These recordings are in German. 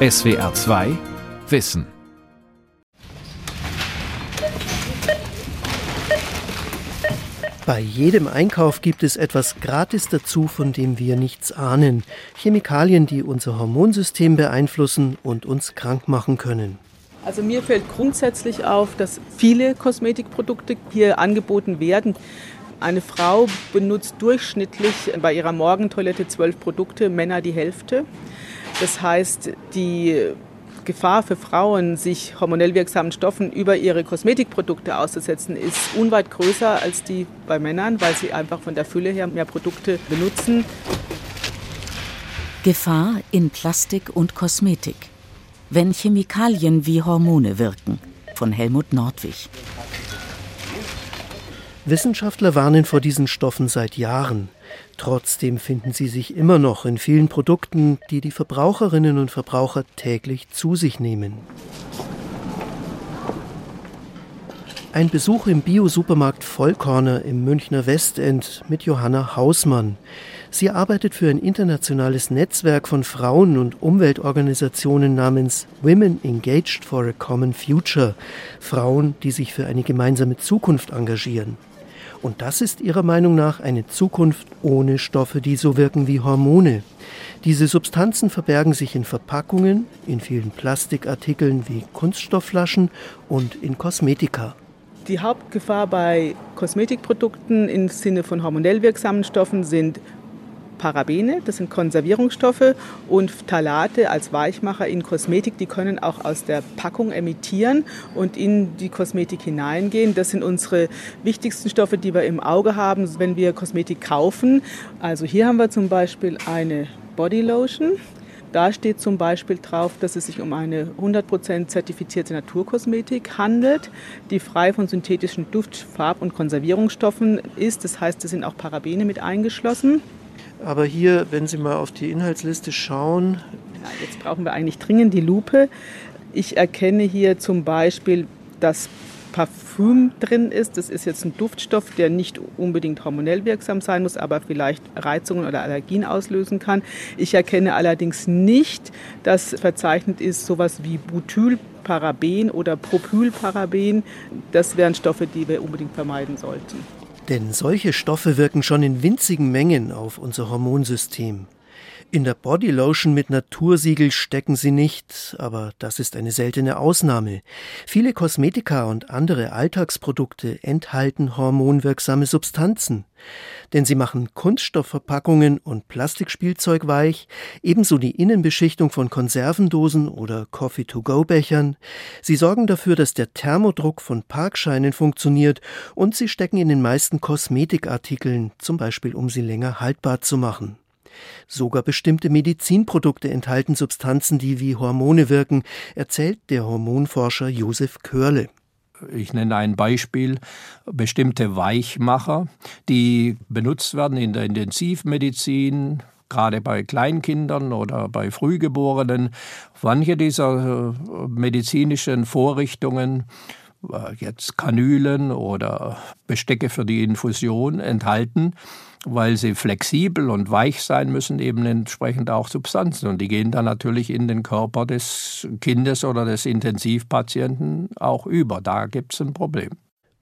SWR 2 Wissen. Bei jedem Einkauf gibt es etwas gratis dazu, von dem wir nichts ahnen. Chemikalien, die unser Hormonsystem beeinflussen und uns krank machen können. Also mir fällt grundsätzlich auf, dass viele Kosmetikprodukte hier angeboten werden. Eine Frau benutzt durchschnittlich bei ihrer Morgentoilette zwölf Produkte, Männer die Hälfte. Das heißt, die Gefahr für Frauen, sich hormonell wirksamen Stoffen über ihre Kosmetikprodukte auszusetzen, ist unweit größer als die bei Männern, weil sie einfach von der Fülle her mehr Produkte benutzen. Gefahr in Plastik und Kosmetik. Wenn Chemikalien wie Hormone wirken. Von Helmut Nordwig. Wissenschaftler warnen vor diesen Stoffen seit Jahren. Trotzdem finden sie sich immer noch in vielen Produkten, die die Verbraucherinnen und Verbraucher täglich zu sich nehmen. Ein Besuch im Bio-Supermarkt Vollkorner im Münchner Westend mit Johanna Hausmann. Sie arbeitet für ein internationales Netzwerk von Frauen- und Umweltorganisationen namens Women Engaged for a Common Future. Frauen, die sich für eine gemeinsame Zukunft engagieren. Und das ist ihrer Meinung nach eine Zukunft ohne Stoffe, die so wirken wie Hormone. Diese Substanzen verbergen sich in Verpackungen, in vielen Plastikartikeln wie Kunststoffflaschen und in Kosmetika. Die Hauptgefahr bei Kosmetikprodukten im Sinne von hormonell wirksamen Stoffen sind Parabene, das sind Konservierungsstoffe, und Phthalate als Weichmacher in Kosmetik, die können auch aus der Packung emittieren und in die Kosmetik hineingehen. Das sind unsere wichtigsten Stoffe, die wir im Auge haben, wenn wir Kosmetik kaufen. Also hier haben wir zum Beispiel eine Bodylotion. Da steht zum Beispiel drauf, dass es sich um eine 100% zertifizierte Naturkosmetik handelt, die frei von synthetischen Duft-, Farb- und Konservierungsstoffen ist. Das heißt, es sind auch Parabene mit eingeschlossen. Aber hier, wenn Sie mal auf die Inhaltsliste schauen. Ja, jetzt brauchen wir eigentlich dringend die Lupe. Ich erkenne hier zum Beispiel, dass Parfüm drin ist. Das ist jetzt ein Duftstoff, der nicht unbedingt hormonell wirksam sein muss, aber vielleicht Reizungen oder Allergien auslösen kann. Ich erkenne allerdings nicht, dass verzeichnet ist sowas wie Butylparaben oder Propylparaben. Das wären Stoffe, die wir unbedingt vermeiden sollten. Denn solche Stoffe wirken schon in winzigen Mengen auf unser Hormonsystem. In der Bodylotion mit Natursiegel stecken sie nicht, aber das ist eine seltene Ausnahme. Viele Kosmetika und andere Alltagsprodukte enthalten hormonwirksame Substanzen. Denn sie machen Kunststoffverpackungen und Plastikspielzeug weich, ebenso die Innenbeschichtung von Konservendosen oder Coffee-to-go-Bechern. Sie sorgen dafür, dass der Thermodruck von Parkscheinen funktioniert und sie stecken in den meisten Kosmetikartikeln, zum Beispiel um sie länger haltbar zu machen. Sogar bestimmte Medizinprodukte enthalten Substanzen, die wie Hormone wirken, erzählt der Hormonforscher Josef Körle. Ich nenne ein Beispiel, bestimmte Weichmacher, die benutzt werden in der Intensivmedizin, gerade bei Kleinkindern oder bei Frühgeborenen. Manche dieser äh, medizinischen Vorrichtungen äh, jetzt Kanülen oder Bestecke für die Infusion enthalten weil sie flexibel und weich sein müssen, eben entsprechend auch Substanzen. Und die gehen dann natürlich in den Körper des Kindes oder des Intensivpatienten auch über. Da gibt es ein Problem.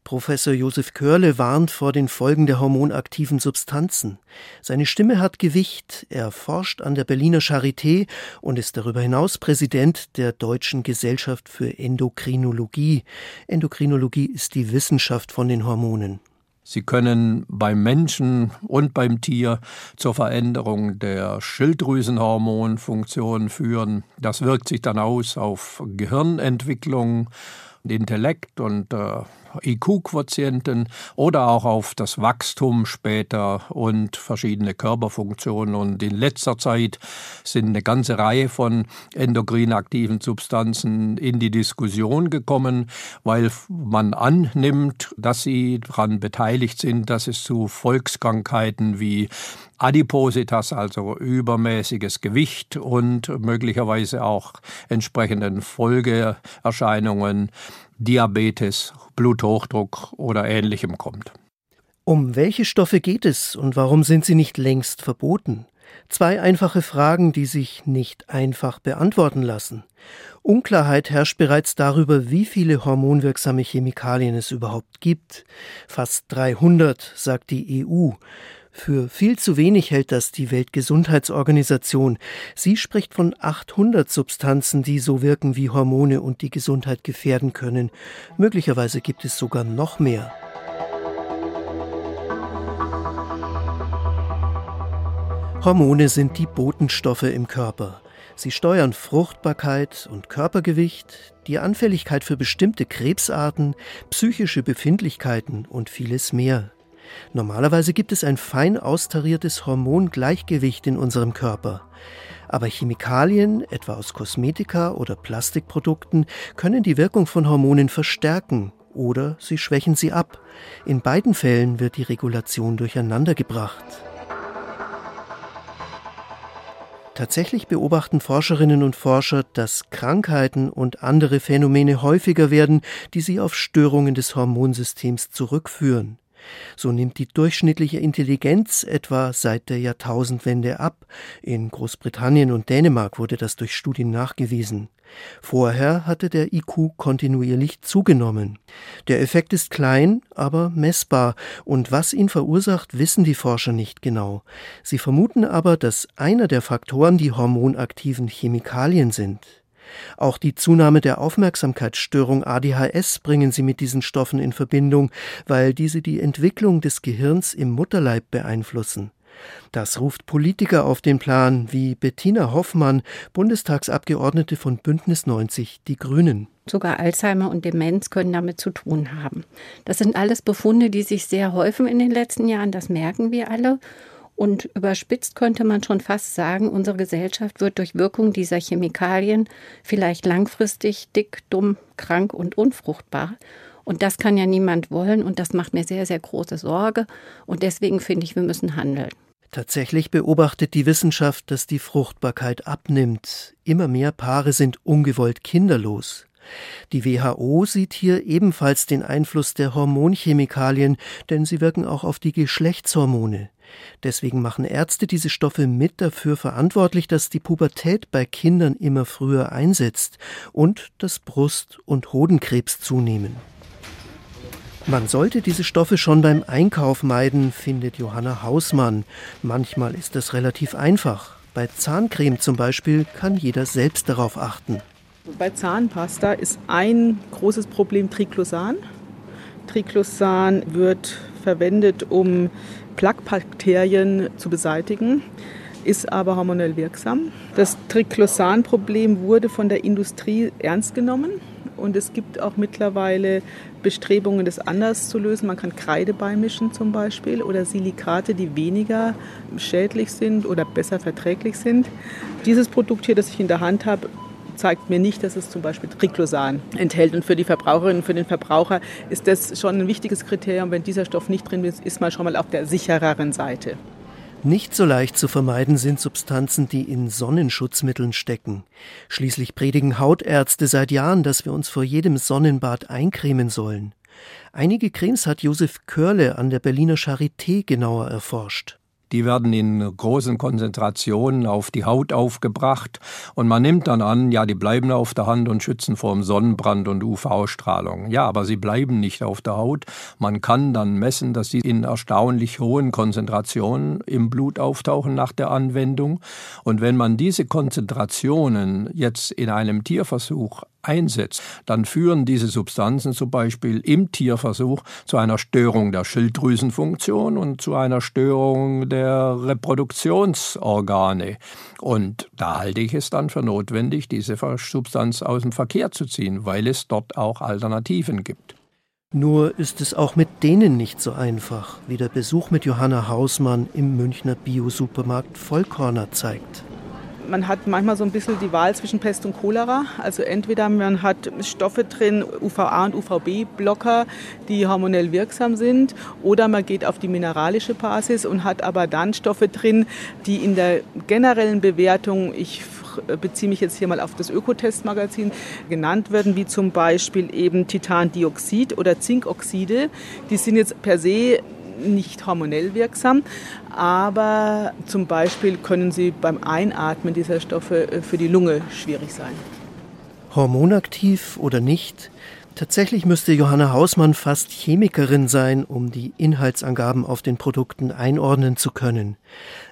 Professor Josef Körle warnt vor den Folgen der hormonaktiven Substanzen. Seine Stimme hat Gewicht. Er forscht an der Berliner Charité und ist darüber hinaus Präsident der Deutschen Gesellschaft für Endokrinologie. Endokrinologie ist die Wissenschaft von den Hormonen. Sie können beim Menschen und beim Tier zur Veränderung der Schilddrüsenhormonfunktion führen. Das wirkt sich dann aus auf Gehirnentwicklung, Intellekt und äh, IQ-Quotienten oder auch auf das Wachstum später und verschiedene Körperfunktionen. Und in letzter Zeit sind eine ganze Reihe von endokrin aktiven Substanzen in die Diskussion gekommen, weil man annimmt, dass sie daran beteiligt sind, dass es zu Volkskrankheiten wie Adipositas, also übermäßiges Gewicht und möglicherweise auch entsprechenden Folgeerscheinungen Diabetes, Bluthochdruck oder ähnlichem kommt. Um welche Stoffe geht es und warum sind sie nicht längst verboten? Zwei einfache Fragen, die sich nicht einfach beantworten lassen. Unklarheit herrscht bereits darüber, wie viele hormonwirksame Chemikalien es überhaupt gibt. Fast 300, sagt die EU. Für viel zu wenig hält das die Weltgesundheitsorganisation. Sie spricht von 800 Substanzen, die so wirken wie Hormone und die Gesundheit gefährden können. Möglicherweise gibt es sogar noch mehr. Hormone sind die Botenstoffe im Körper. Sie steuern Fruchtbarkeit und Körpergewicht, die Anfälligkeit für bestimmte Krebsarten, psychische Befindlichkeiten und vieles mehr. Normalerweise gibt es ein fein austariertes Hormongleichgewicht in unserem Körper. Aber Chemikalien, etwa aus Kosmetika oder Plastikprodukten, können die Wirkung von Hormonen verstärken oder sie schwächen sie ab. In beiden Fällen wird die Regulation durcheinandergebracht. Tatsächlich beobachten Forscherinnen und Forscher, dass Krankheiten und andere Phänomene häufiger werden, die sie auf Störungen des Hormonsystems zurückführen. So nimmt die durchschnittliche Intelligenz etwa seit der Jahrtausendwende ab. In Großbritannien und Dänemark wurde das durch Studien nachgewiesen. Vorher hatte der IQ kontinuierlich zugenommen. Der Effekt ist klein, aber messbar, und was ihn verursacht, wissen die Forscher nicht genau. Sie vermuten aber, dass einer der Faktoren die hormonaktiven Chemikalien sind. Auch die Zunahme der Aufmerksamkeitsstörung ADHS bringen sie mit diesen Stoffen in Verbindung, weil diese die Entwicklung des Gehirns im Mutterleib beeinflussen. Das ruft Politiker auf den Plan, wie Bettina Hoffmann, Bundestagsabgeordnete von Bündnis 90 Die Grünen. Sogar Alzheimer und Demenz können damit zu tun haben. Das sind alles Befunde, die sich sehr häufen in den letzten Jahren, das merken wir alle. Und überspitzt könnte man schon fast sagen, unsere Gesellschaft wird durch Wirkung dieser Chemikalien vielleicht langfristig dick, dumm, krank und unfruchtbar. Und das kann ja niemand wollen und das macht mir sehr, sehr große Sorge. Und deswegen finde ich, wir müssen handeln. Tatsächlich beobachtet die Wissenschaft, dass die Fruchtbarkeit abnimmt. Immer mehr Paare sind ungewollt kinderlos. Die WHO sieht hier ebenfalls den Einfluss der Hormonchemikalien, denn sie wirken auch auf die Geschlechtshormone. Deswegen machen Ärzte diese Stoffe mit dafür verantwortlich, dass die Pubertät bei Kindern immer früher einsetzt und dass Brust- und Hodenkrebs zunehmen. Man sollte diese Stoffe schon beim Einkauf meiden, findet Johanna Hausmann. Manchmal ist das relativ einfach. Bei Zahncreme zum Beispiel kann jeder selbst darauf achten. Bei Zahnpasta ist ein großes Problem Triclosan. Triclosan wird verwendet, um Plaquebakterien zu beseitigen, ist aber hormonell wirksam. Das Triclosan-Problem wurde von der Industrie ernst genommen und es gibt auch mittlerweile Bestrebungen, das anders zu lösen. Man kann Kreide beimischen zum Beispiel oder Silikate, die weniger schädlich sind oder besser verträglich sind. Dieses Produkt hier, das ich in der Hand habe, zeigt mir nicht, dass es zum Beispiel Triclosan enthält. Und für die Verbraucherinnen und für den Verbraucher ist das schon ein wichtiges Kriterium. Wenn dieser Stoff nicht drin ist, ist man schon mal auf der sichereren Seite. Nicht so leicht zu vermeiden sind Substanzen, die in Sonnenschutzmitteln stecken. Schließlich predigen Hautärzte seit Jahren, dass wir uns vor jedem Sonnenbad eincremen sollen. Einige Cremes hat Josef Körle an der Berliner Charité genauer erforscht. Die werden in großen Konzentrationen auf die Haut aufgebracht und man nimmt dann an, ja, die bleiben auf der Hand und schützen vor dem Sonnenbrand und UV-Strahlung. Ja, aber sie bleiben nicht auf der Haut. Man kann dann messen, dass sie in erstaunlich hohen Konzentrationen im Blut auftauchen nach der Anwendung. Und wenn man diese Konzentrationen jetzt in einem Tierversuch einsetzt, dann führen diese Substanzen zum Beispiel im Tierversuch zu einer Störung der Schilddrüsenfunktion und zu einer Störung der Reproduktionsorgane. Und da halte ich es dann für notwendig, diese Substanz aus dem Verkehr zu ziehen, weil es dort auch Alternativen gibt. Nur ist es auch mit denen nicht so einfach, wie der Besuch mit Johanna Hausmann im Münchner Biosupermarkt Vollkorner zeigt man hat manchmal so ein bisschen die Wahl zwischen Pest und Cholera. Also entweder man hat Stoffe drin, UVA und UVB-Blocker, die hormonell wirksam sind, oder man geht auf die mineralische Basis und hat aber dann Stoffe drin, die in der generellen Bewertung, ich beziehe mich jetzt hier mal auf das Ökotest-Magazin, genannt werden, wie zum Beispiel eben Titandioxid oder Zinkoxide. Die sind jetzt per se nicht hormonell wirksam, aber zum Beispiel können sie beim Einatmen dieser Stoffe äh, für die Lunge schwierig sein. Hormonaktiv oder nicht, Tatsächlich müsste Johanna Hausmann fast Chemikerin sein, um die Inhaltsangaben auf den Produkten einordnen zu können.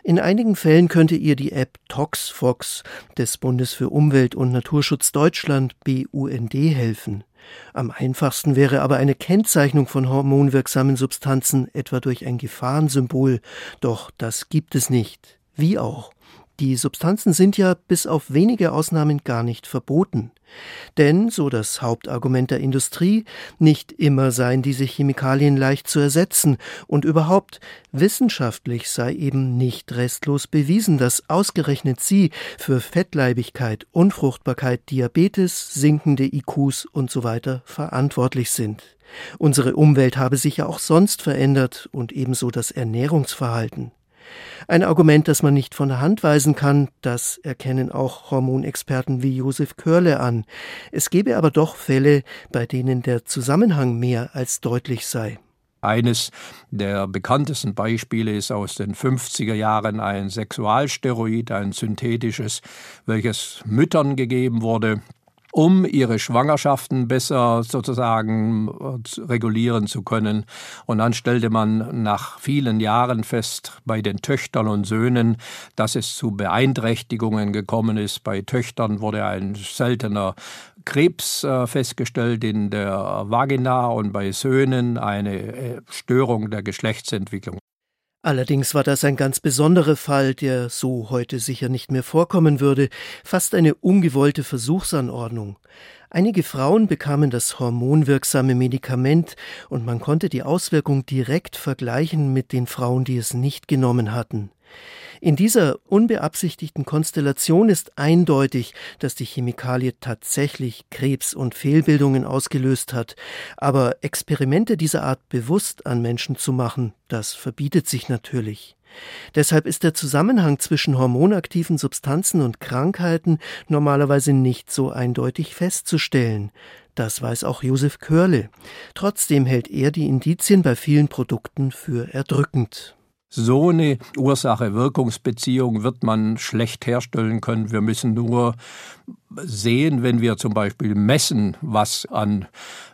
In einigen Fällen könnte ihr die App ToxFox des Bundes für Umwelt und Naturschutz Deutschland BUND helfen. Am einfachsten wäre aber eine Kennzeichnung von hormonwirksamen Substanzen etwa durch ein Gefahrensymbol, doch das gibt es nicht. Wie auch. Die Substanzen sind ja bis auf wenige Ausnahmen gar nicht verboten. Denn, so das Hauptargument der Industrie, nicht immer seien diese Chemikalien leicht zu ersetzen und überhaupt wissenschaftlich sei eben nicht restlos bewiesen, dass ausgerechnet sie für Fettleibigkeit, Unfruchtbarkeit, Diabetes, sinkende IQs und so weiter verantwortlich sind. Unsere Umwelt habe sich ja auch sonst verändert und ebenso das Ernährungsverhalten. Ein Argument, das man nicht von der Hand weisen kann, das erkennen auch Hormonexperten wie Josef Körle an. Es gebe aber doch Fälle, bei denen der Zusammenhang mehr als deutlich sei. Eines der bekanntesten Beispiele ist aus den 50er Jahren ein Sexualsteroid, ein synthetisches, welches Müttern gegeben wurde, um ihre Schwangerschaften besser sozusagen äh, regulieren zu können. Und dann stellte man nach vielen Jahren fest bei den Töchtern und Söhnen, dass es zu Beeinträchtigungen gekommen ist. Bei Töchtern wurde ein seltener Krebs äh, festgestellt in der Vagina und bei Söhnen eine äh, Störung der Geschlechtsentwicklung. Allerdings war das ein ganz besonderer Fall, der so heute sicher nicht mehr vorkommen würde, fast eine ungewollte Versuchsanordnung. Einige Frauen bekamen das hormonwirksame Medikament und man konnte die Auswirkung direkt vergleichen mit den Frauen, die es nicht genommen hatten. In dieser unbeabsichtigten Konstellation ist eindeutig, dass die Chemikalie tatsächlich Krebs und Fehlbildungen ausgelöst hat, aber Experimente dieser Art bewusst an Menschen zu machen, das verbietet sich natürlich. Deshalb ist der Zusammenhang zwischen hormonaktiven Substanzen und Krankheiten normalerweise nicht so eindeutig festzustellen. Das weiß auch Josef Körle. Trotzdem hält er die Indizien bei vielen Produkten für erdrückend. So eine Ursache-Wirkungsbeziehung wird man schlecht herstellen können. Wir müssen nur sehen, wenn wir zum Beispiel messen, was an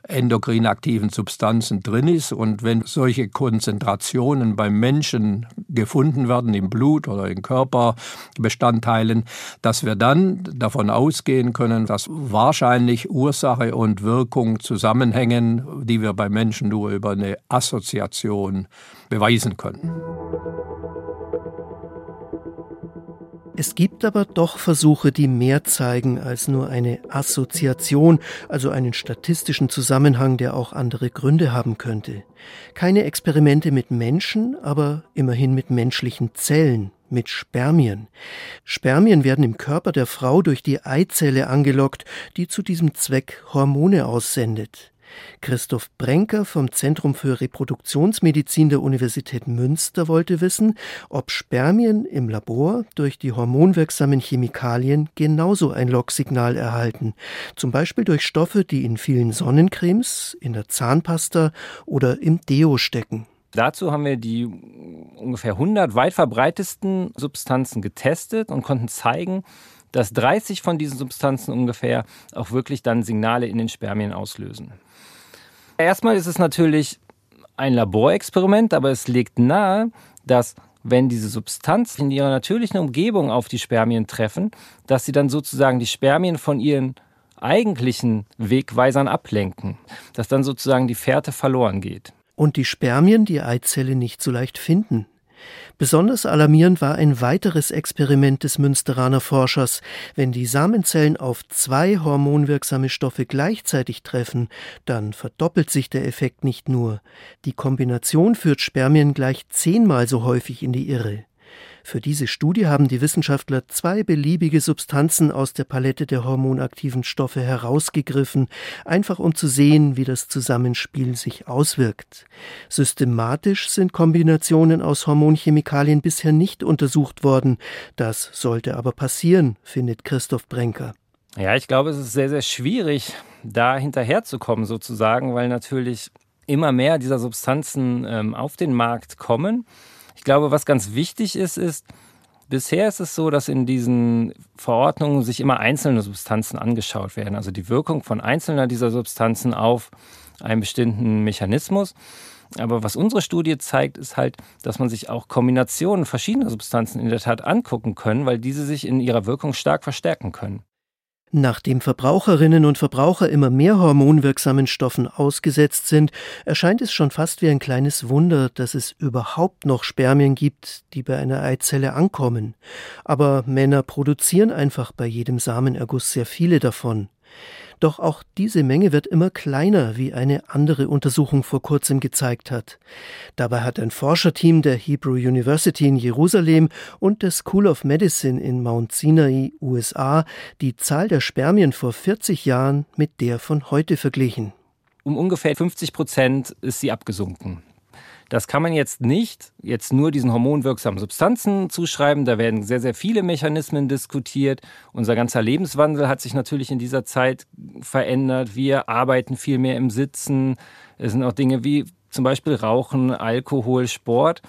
endokrin aktiven Substanzen drin ist und wenn solche Konzentrationen beim Menschen gefunden werden im Blut oder in Körperbestandteilen, dass wir dann davon ausgehen können, dass wahrscheinlich Ursache und Wirkung zusammenhängen, die wir bei Menschen nur über eine Assoziation beweisen können. Es gibt aber doch Versuche, die mehr zeigen als nur eine Assoziation, also einen statistischen Zusammenhang, der auch andere Gründe haben könnte. Keine Experimente mit Menschen, aber immerhin mit menschlichen Zellen, mit Spermien. Spermien werden im Körper der Frau durch die Eizelle angelockt, die zu diesem Zweck Hormone aussendet. Christoph Brenker vom Zentrum für Reproduktionsmedizin der Universität Münster wollte wissen, ob Spermien im Labor durch die hormonwirksamen Chemikalien genauso ein Locksignal erhalten, zum Beispiel durch Stoffe, die in vielen Sonnencremes, in der Zahnpasta oder im Deo stecken. Dazu haben wir die ungefähr 100 weit verbreitesten Substanzen getestet und konnten zeigen, dass 30 von diesen Substanzen ungefähr auch wirklich dann Signale in den Spermien auslösen. Erstmal ist es natürlich ein Laborexperiment, aber es legt nahe, dass wenn diese Substanzen in ihrer natürlichen Umgebung auf die Spermien treffen, dass sie dann sozusagen die Spermien von ihren eigentlichen Wegweisern ablenken, dass dann sozusagen die Fährte verloren geht. Und die Spermien die Eizelle nicht so leicht finden. Besonders alarmierend war ein weiteres Experiment des Münsteraner Forschers. Wenn die Samenzellen auf zwei hormonwirksame Stoffe gleichzeitig treffen, dann verdoppelt sich der Effekt nicht nur. Die Kombination führt Spermien gleich zehnmal so häufig in die Irre. Für diese Studie haben die Wissenschaftler zwei beliebige Substanzen aus der Palette der hormonaktiven Stoffe herausgegriffen, einfach um zu sehen, wie das Zusammenspiel sich auswirkt. Systematisch sind Kombinationen aus Hormonchemikalien bisher nicht untersucht worden. Das sollte aber passieren, findet Christoph Brenker. Ja, ich glaube, es ist sehr, sehr schwierig, da hinterherzukommen sozusagen, weil natürlich immer mehr dieser Substanzen ähm, auf den Markt kommen. Ich glaube, was ganz wichtig ist, ist, bisher ist es so, dass in diesen Verordnungen sich immer einzelne Substanzen angeschaut werden, also die Wirkung von einzelner dieser Substanzen auf einen bestimmten Mechanismus. Aber was unsere Studie zeigt, ist halt, dass man sich auch Kombinationen verschiedener Substanzen in der Tat angucken können, weil diese sich in ihrer Wirkung stark verstärken können. Nachdem Verbraucherinnen und Verbraucher immer mehr hormonwirksamen Stoffen ausgesetzt sind, erscheint es schon fast wie ein kleines Wunder, dass es überhaupt noch Spermien gibt, die bei einer Eizelle ankommen. Aber Männer produzieren einfach bei jedem Samenerguss sehr viele davon. Doch auch diese Menge wird immer kleiner, wie eine andere Untersuchung vor kurzem gezeigt hat. Dabei hat ein Forscherteam der Hebrew University in Jerusalem und der School of Medicine in Mount Sinai, USA, die Zahl der Spermien vor 40 Jahren mit der von heute verglichen. Um ungefähr 50 Prozent ist sie abgesunken. Das kann man jetzt nicht jetzt nur diesen hormonwirksamen Substanzen zuschreiben. Da werden sehr, sehr viele Mechanismen diskutiert. Unser ganzer Lebenswandel hat sich natürlich in dieser Zeit verändert. Wir arbeiten viel mehr im Sitzen. Es sind auch Dinge wie zum Beispiel Rauchen, Alkohol, Sport.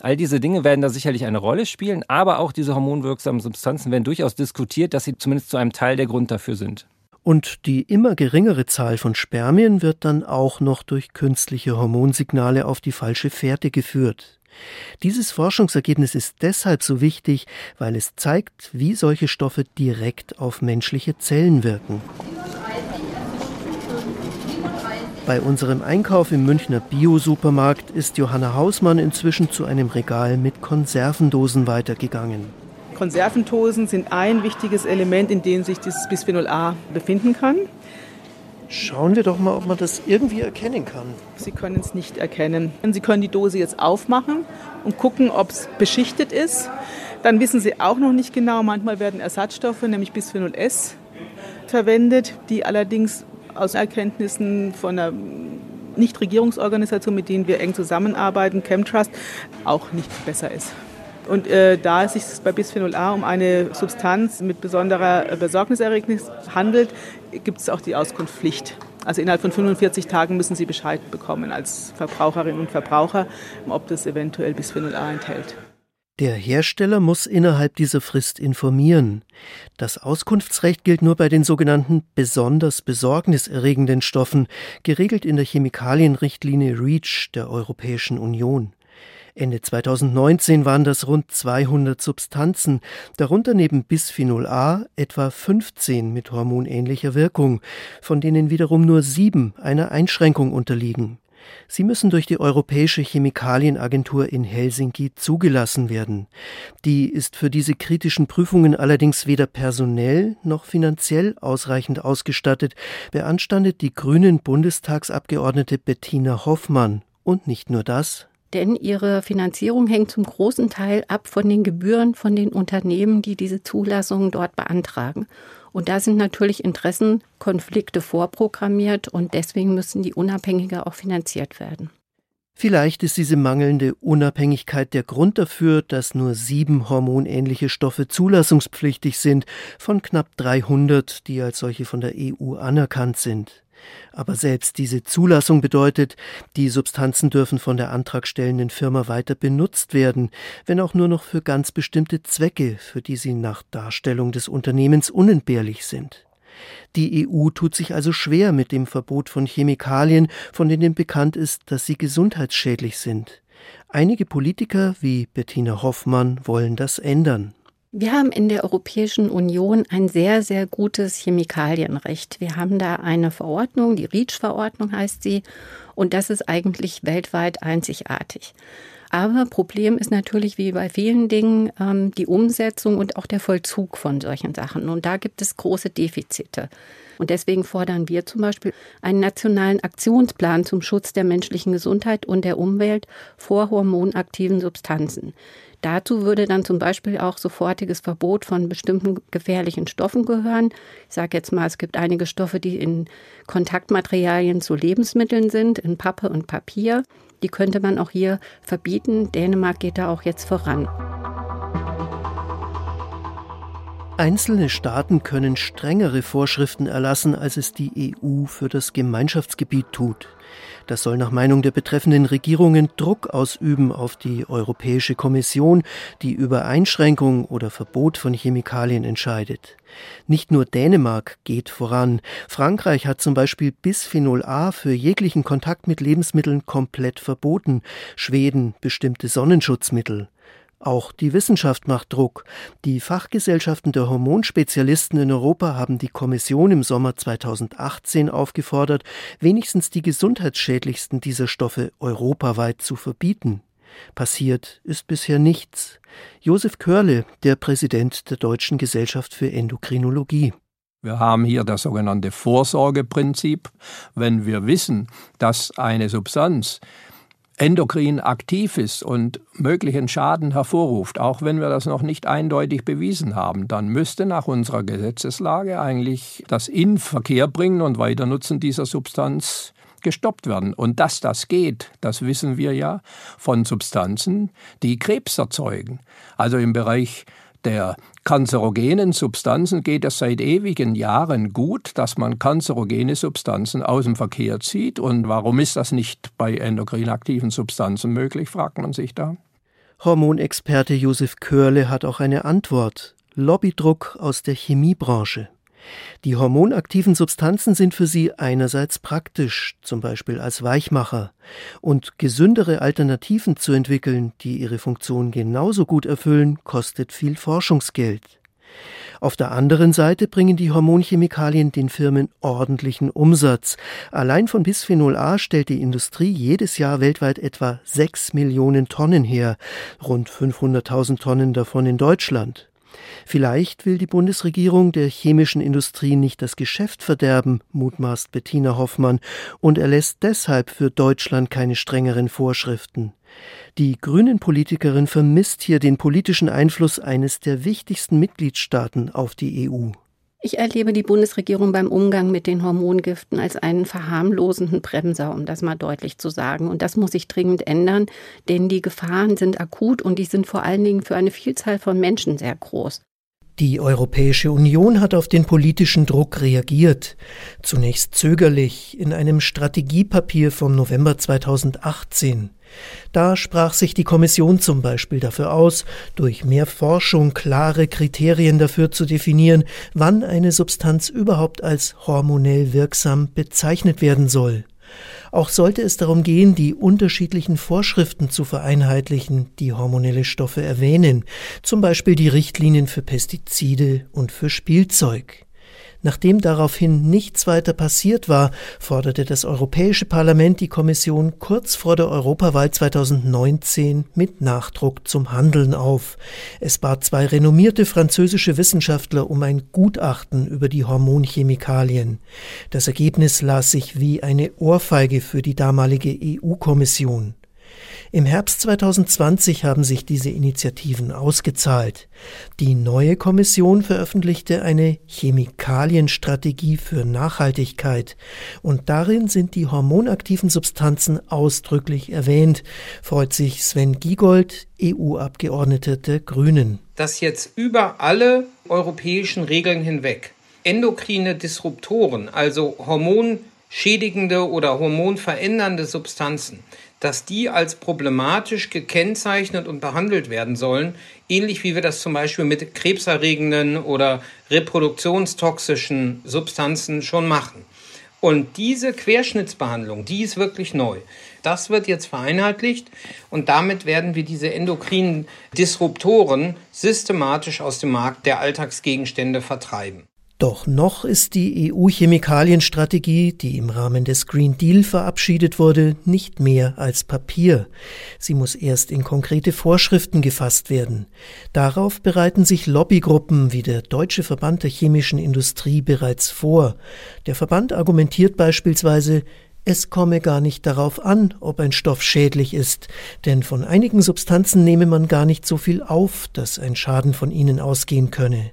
All diese Dinge werden da sicherlich eine Rolle spielen, aber auch diese hormonwirksamen Substanzen werden durchaus diskutiert, dass sie zumindest zu einem Teil der Grund dafür sind. Und die immer geringere Zahl von Spermien wird dann auch noch durch künstliche Hormonsignale auf die falsche Fährte geführt. Dieses Forschungsergebnis ist deshalb so wichtig, weil es zeigt, wie solche Stoffe direkt auf menschliche Zellen wirken. Bei unserem Einkauf im Münchner Bio-Supermarkt ist Johanna Hausmann inzwischen zu einem Regal mit Konservendosen weitergegangen. Konservendosen sind ein wichtiges Element, in dem sich dieses Bisphenol A befinden kann. Schauen wir doch mal, ob man das irgendwie erkennen kann. Sie können es nicht erkennen. Sie können die Dose jetzt aufmachen und gucken, ob es beschichtet ist. Dann wissen Sie auch noch nicht genau. Manchmal werden Ersatzstoffe, nämlich Bisphenol S, verwendet, die allerdings aus Erkenntnissen von einer Nichtregierungsorganisation, mit denen wir eng zusammenarbeiten, Chemtrust, auch nicht besser ist. Und äh, da es sich bei Bisphenol A um eine Substanz mit besonderer Besorgniserregnis handelt, gibt es auch die Auskunftspflicht. Also innerhalb von 45 Tagen müssen Sie Bescheid bekommen als Verbraucherinnen und Verbraucher, ob das eventuell Bisphenol A enthält. Der Hersteller muss innerhalb dieser Frist informieren. Das Auskunftsrecht gilt nur bei den sogenannten besonders besorgniserregenden Stoffen, geregelt in der Chemikalienrichtlinie REACH der Europäischen Union. Ende 2019 waren das rund 200 Substanzen, darunter neben Bisphenol A etwa 15 mit hormonähnlicher Wirkung, von denen wiederum nur sieben einer Einschränkung unterliegen. Sie müssen durch die Europäische Chemikalienagentur in Helsinki zugelassen werden. Die ist für diese kritischen Prüfungen allerdings weder personell noch finanziell ausreichend ausgestattet, beanstandet die grünen Bundestagsabgeordnete Bettina Hoffmann. Und nicht nur das, denn ihre Finanzierung hängt zum großen Teil ab von den Gebühren von den Unternehmen, die diese Zulassungen dort beantragen. Und da sind natürlich Interessenkonflikte vorprogrammiert und deswegen müssen die unabhängiger auch finanziert werden. Vielleicht ist diese mangelnde Unabhängigkeit der Grund dafür, dass nur sieben hormonähnliche Stoffe zulassungspflichtig sind von knapp 300, die als solche von der EU anerkannt sind. Aber selbst diese Zulassung bedeutet, die Substanzen dürfen von der antragstellenden Firma weiter benutzt werden, wenn auch nur noch für ganz bestimmte Zwecke, für die sie nach Darstellung des Unternehmens unentbehrlich sind. Die EU tut sich also schwer mit dem Verbot von Chemikalien, von denen bekannt ist, dass sie gesundheitsschädlich sind. Einige Politiker wie Bettina Hoffmann wollen das ändern. Wir haben in der Europäischen Union ein sehr, sehr gutes Chemikalienrecht. Wir haben da eine Verordnung, die REACH-Verordnung heißt sie, und das ist eigentlich weltweit einzigartig. Aber Problem ist natürlich wie bei vielen Dingen ähm, die Umsetzung und auch der Vollzug von solchen Sachen. Und da gibt es große Defizite. Und deswegen fordern wir zum Beispiel einen nationalen Aktionsplan zum Schutz der menschlichen Gesundheit und der Umwelt vor hormonaktiven Substanzen. Dazu würde dann zum Beispiel auch sofortiges Verbot von bestimmten gefährlichen Stoffen gehören. Ich sage jetzt mal, es gibt einige Stoffe, die in Kontaktmaterialien zu Lebensmitteln sind, in Pappe und Papier. Die könnte man auch hier verbieten. Dänemark geht da auch jetzt voran. Einzelne Staaten können strengere Vorschriften erlassen, als es die EU für das Gemeinschaftsgebiet tut. Das soll nach Meinung der betreffenden Regierungen Druck ausüben auf die Europäische Kommission, die über Einschränkung oder Verbot von Chemikalien entscheidet. Nicht nur Dänemark geht voran. Frankreich hat zum Beispiel Bisphenol A für jeglichen Kontakt mit Lebensmitteln komplett verboten. Schweden bestimmte Sonnenschutzmittel. Auch die Wissenschaft macht Druck. Die Fachgesellschaften der Hormonspezialisten in Europa haben die Kommission im Sommer 2018 aufgefordert, wenigstens die gesundheitsschädlichsten dieser Stoffe europaweit zu verbieten. Passiert ist bisher nichts. Josef Körle, der Präsident der Deutschen Gesellschaft für Endokrinologie. Wir haben hier das sogenannte Vorsorgeprinzip. Wenn wir wissen, dass eine Substanz endokrin aktiv ist und möglichen Schaden hervorruft, auch wenn wir das noch nicht eindeutig bewiesen haben, dann müsste nach unserer Gesetzeslage eigentlich das Inverkehr bringen und Weiternutzen dieser Substanz gestoppt werden. Und dass das geht, das wissen wir ja von Substanzen, die Krebs erzeugen. Also im Bereich der kanzerogenen Substanzen geht es seit ewigen Jahren gut, dass man kanzerogene Substanzen aus dem Verkehr zieht. Und warum ist das nicht bei endokrin aktiven Substanzen möglich, fragt man sich da. Hormonexperte Josef Körle hat auch eine Antwort. Lobbydruck aus der Chemiebranche. Die hormonaktiven Substanzen sind für sie einerseits praktisch, zum Beispiel als Weichmacher, und gesündere Alternativen zu entwickeln, die ihre Funktion genauso gut erfüllen, kostet viel Forschungsgeld. Auf der anderen Seite bringen die Hormonchemikalien den Firmen ordentlichen Umsatz. Allein von Bisphenol A stellt die Industrie jedes Jahr weltweit etwa 6 Millionen Tonnen her, rund 500.000 Tonnen davon in Deutschland. Vielleicht will die Bundesregierung der chemischen Industrie nicht das Geschäft verderben, mutmaßt Bettina Hoffmann, und erlässt deshalb für Deutschland keine strengeren Vorschriften. Die Grünen-Politikerin vermisst hier den politischen Einfluss eines der wichtigsten Mitgliedstaaten auf die EU. Ich erlebe die Bundesregierung beim Umgang mit den Hormongiften als einen verharmlosenden Bremser, um das mal deutlich zu sagen. Und das muss sich dringend ändern, denn die Gefahren sind akut und die sind vor allen Dingen für eine Vielzahl von Menschen sehr groß. Die Europäische Union hat auf den politischen Druck reagiert, zunächst zögerlich in einem Strategiepapier vom November 2018. Da sprach sich die Kommission zum Beispiel dafür aus, durch mehr Forschung klare Kriterien dafür zu definieren, wann eine Substanz überhaupt als hormonell wirksam bezeichnet werden soll. Auch sollte es darum gehen, die unterschiedlichen Vorschriften zu vereinheitlichen, die hormonelle Stoffe erwähnen, zum Beispiel die Richtlinien für Pestizide und für Spielzeug. Nachdem daraufhin nichts weiter passiert war, forderte das Europäische Parlament die Kommission kurz vor der Europawahl 2019 mit Nachdruck zum Handeln auf. Es bat zwei renommierte französische Wissenschaftler um ein Gutachten über die Hormonchemikalien. Das Ergebnis las sich wie eine Ohrfeige für die damalige EU-Kommission. Im Herbst 2020 haben sich diese Initiativen ausgezahlt. Die neue Kommission veröffentlichte eine Chemikalienstrategie für Nachhaltigkeit und darin sind die hormonaktiven Substanzen ausdrücklich erwähnt, freut sich Sven Giegold, EU-Abgeordneter der Grünen. Dass jetzt über alle europäischen Regeln hinweg endokrine Disruptoren, also hormonschädigende oder hormonverändernde Substanzen, dass die als problematisch gekennzeichnet und behandelt werden sollen, ähnlich wie wir das zum Beispiel mit krebserregenden oder reproduktionstoxischen Substanzen schon machen. Und diese Querschnittsbehandlung, die ist wirklich neu. Das wird jetzt vereinheitlicht und damit werden wir diese endokrinen Disruptoren systematisch aus dem Markt der Alltagsgegenstände vertreiben. Doch noch ist die EU-Chemikalienstrategie, die im Rahmen des Green Deal verabschiedet wurde, nicht mehr als Papier. Sie muss erst in konkrete Vorschriften gefasst werden. Darauf bereiten sich Lobbygruppen wie der Deutsche Verband der chemischen Industrie bereits vor. Der Verband argumentiert beispielsweise, es komme gar nicht darauf an, ob ein Stoff schädlich ist, denn von einigen Substanzen nehme man gar nicht so viel auf, dass ein Schaden von ihnen ausgehen könne.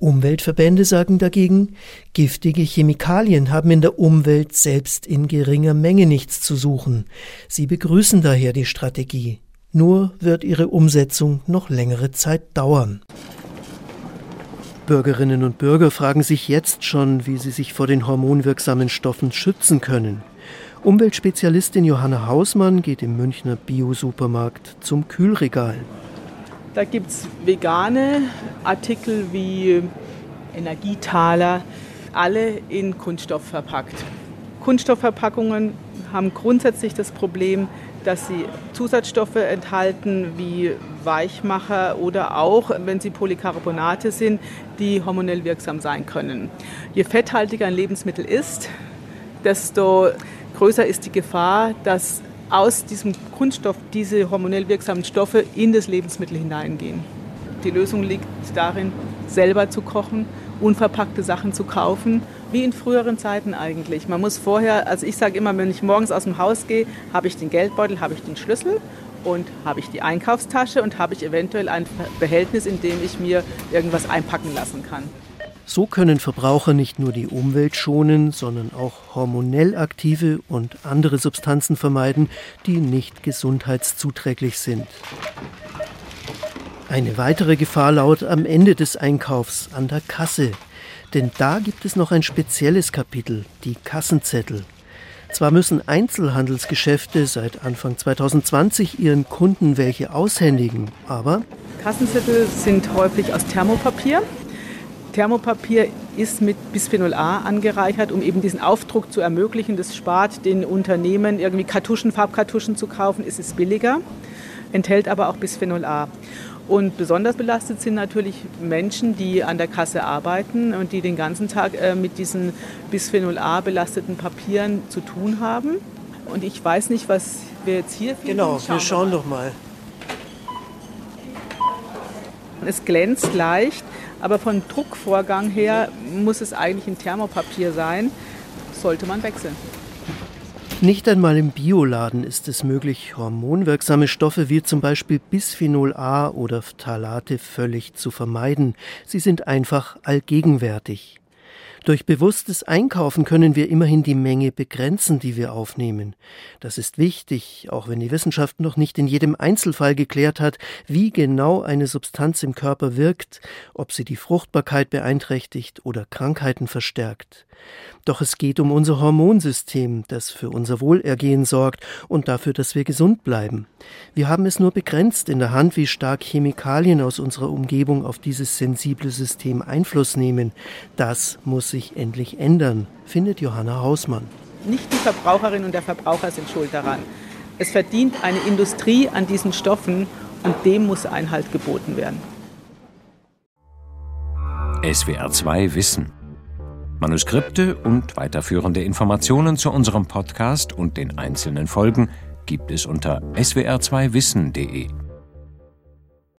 Umweltverbände sagen dagegen, giftige Chemikalien haben in der Umwelt selbst in geringer Menge nichts zu suchen. Sie begrüßen daher die Strategie. Nur wird ihre Umsetzung noch längere Zeit dauern. Bürgerinnen und Bürger fragen sich jetzt schon, wie sie sich vor den hormonwirksamen Stoffen schützen können. Umweltspezialistin Johanna Hausmann geht im Münchner Bio-Supermarkt zum Kühlregal. Da gibt es vegane Artikel wie Energietaler, alle in Kunststoff verpackt. Kunststoffverpackungen haben grundsätzlich das Problem, dass sie Zusatzstoffe enthalten wie Weichmacher oder auch, wenn sie Polycarbonate sind, die hormonell wirksam sein können. Je fetthaltiger ein Lebensmittel ist, desto größer ist die Gefahr, dass aus diesem Kunststoff diese hormonell wirksamen Stoffe in das Lebensmittel hineingehen. Die Lösung liegt darin, selber zu kochen, unverpackte Sachen zu kaufen, wie in früheren Zeiten eigentlich. Man muss vorher, also ich sage immer, wenn ich morgens aus dem Haus gehe, habe ich den Geldbeutel, habe ich den Schlüssel und habe ich die Einkaufstasche und habe ich eventuell ein Behältnis, in dem ich mir irgendwas einpacken lassen kann. So können Verbraucher nicht nur die Umwelt schonen, sondern auch hormonell aktive und andere Substanzen vermeiden, die nicht gesundheitszuträglich sind. Eine weitere Gefahr lauert am Ende des Einkaufs an der Kasse. Denn da gibt es noch ein spezielles Kapitel, die Kassenzettel. Zwar müssen Einzelhandelsgeschäfte seit Anfang 2020 ihren Kunden welche aushändigen, aber Kassenzettel sind häufig aus Thermopapier. Thermopapier ist mit Bisphenol A angereichert, um eben diesen Aufdruck zu ermöglichen. Das spart den Unternehmen, irgendwie Kartuschen, Farbkartuschen zu kaufen, ist es billiger, enthält aber auch Bisphenol A. Und besonders belastet sind natürlich Menschen, die an der Kasse arbeiten und die den ganzen Tag äh, mit diesen Bisphenol A belasteten Papieren zu tun haben. Und ich weiß nicht, was wir jetzt hier finden. Genau, schauen wir schauen doch mal. Es glänzt leicht, aber vom Druckvorgang her muss es eigentlich ein Thermopapier sein. Sollte man wechseln. Nicht einmal im Bioladen ist es möglich, hormonwirksame Stoffe wie zum Beispiel Bisphenol A oder Phthalate völlig zu vermeiden. Sie sind einfach allgegenwärtig. Durch bewusstes Einkaufen können wir immerhin die Menge begrenzen, die wir aufnehmen. Das ist wichtig, auch wenn die Wissenschaft noch nicht in jedem Einzelfall geklärt hat, wie genau eine Substanz im Körper wirkt, ob sie die Fruchtbarkeit beeinträchtigt oder Krankheiten verstärkt. Doch es geht um unser Hormonsystem, das für unser Wohlergehen sorgt und dafür, dass wir gesund bleiben. Wir haben es nur begrenzt in der Hand, wie stark Chemikalien aus unserer Umgebung auf dieses sensible System Einfluss nehmen. Das muss sich endlich ändern, findet Johanna Hausmann. Nicht die Verbraucherin und der Verbraucher sind schuld daran. Es verdient eine Industrie an diesen Stoffen und dem muss Einhalt geboten werden. SWR 2 Wissen Manuskripte und weiterführende Informationen zu unserem Podcast und den einzelnen Folgen gibt es unter swr2wissen.de.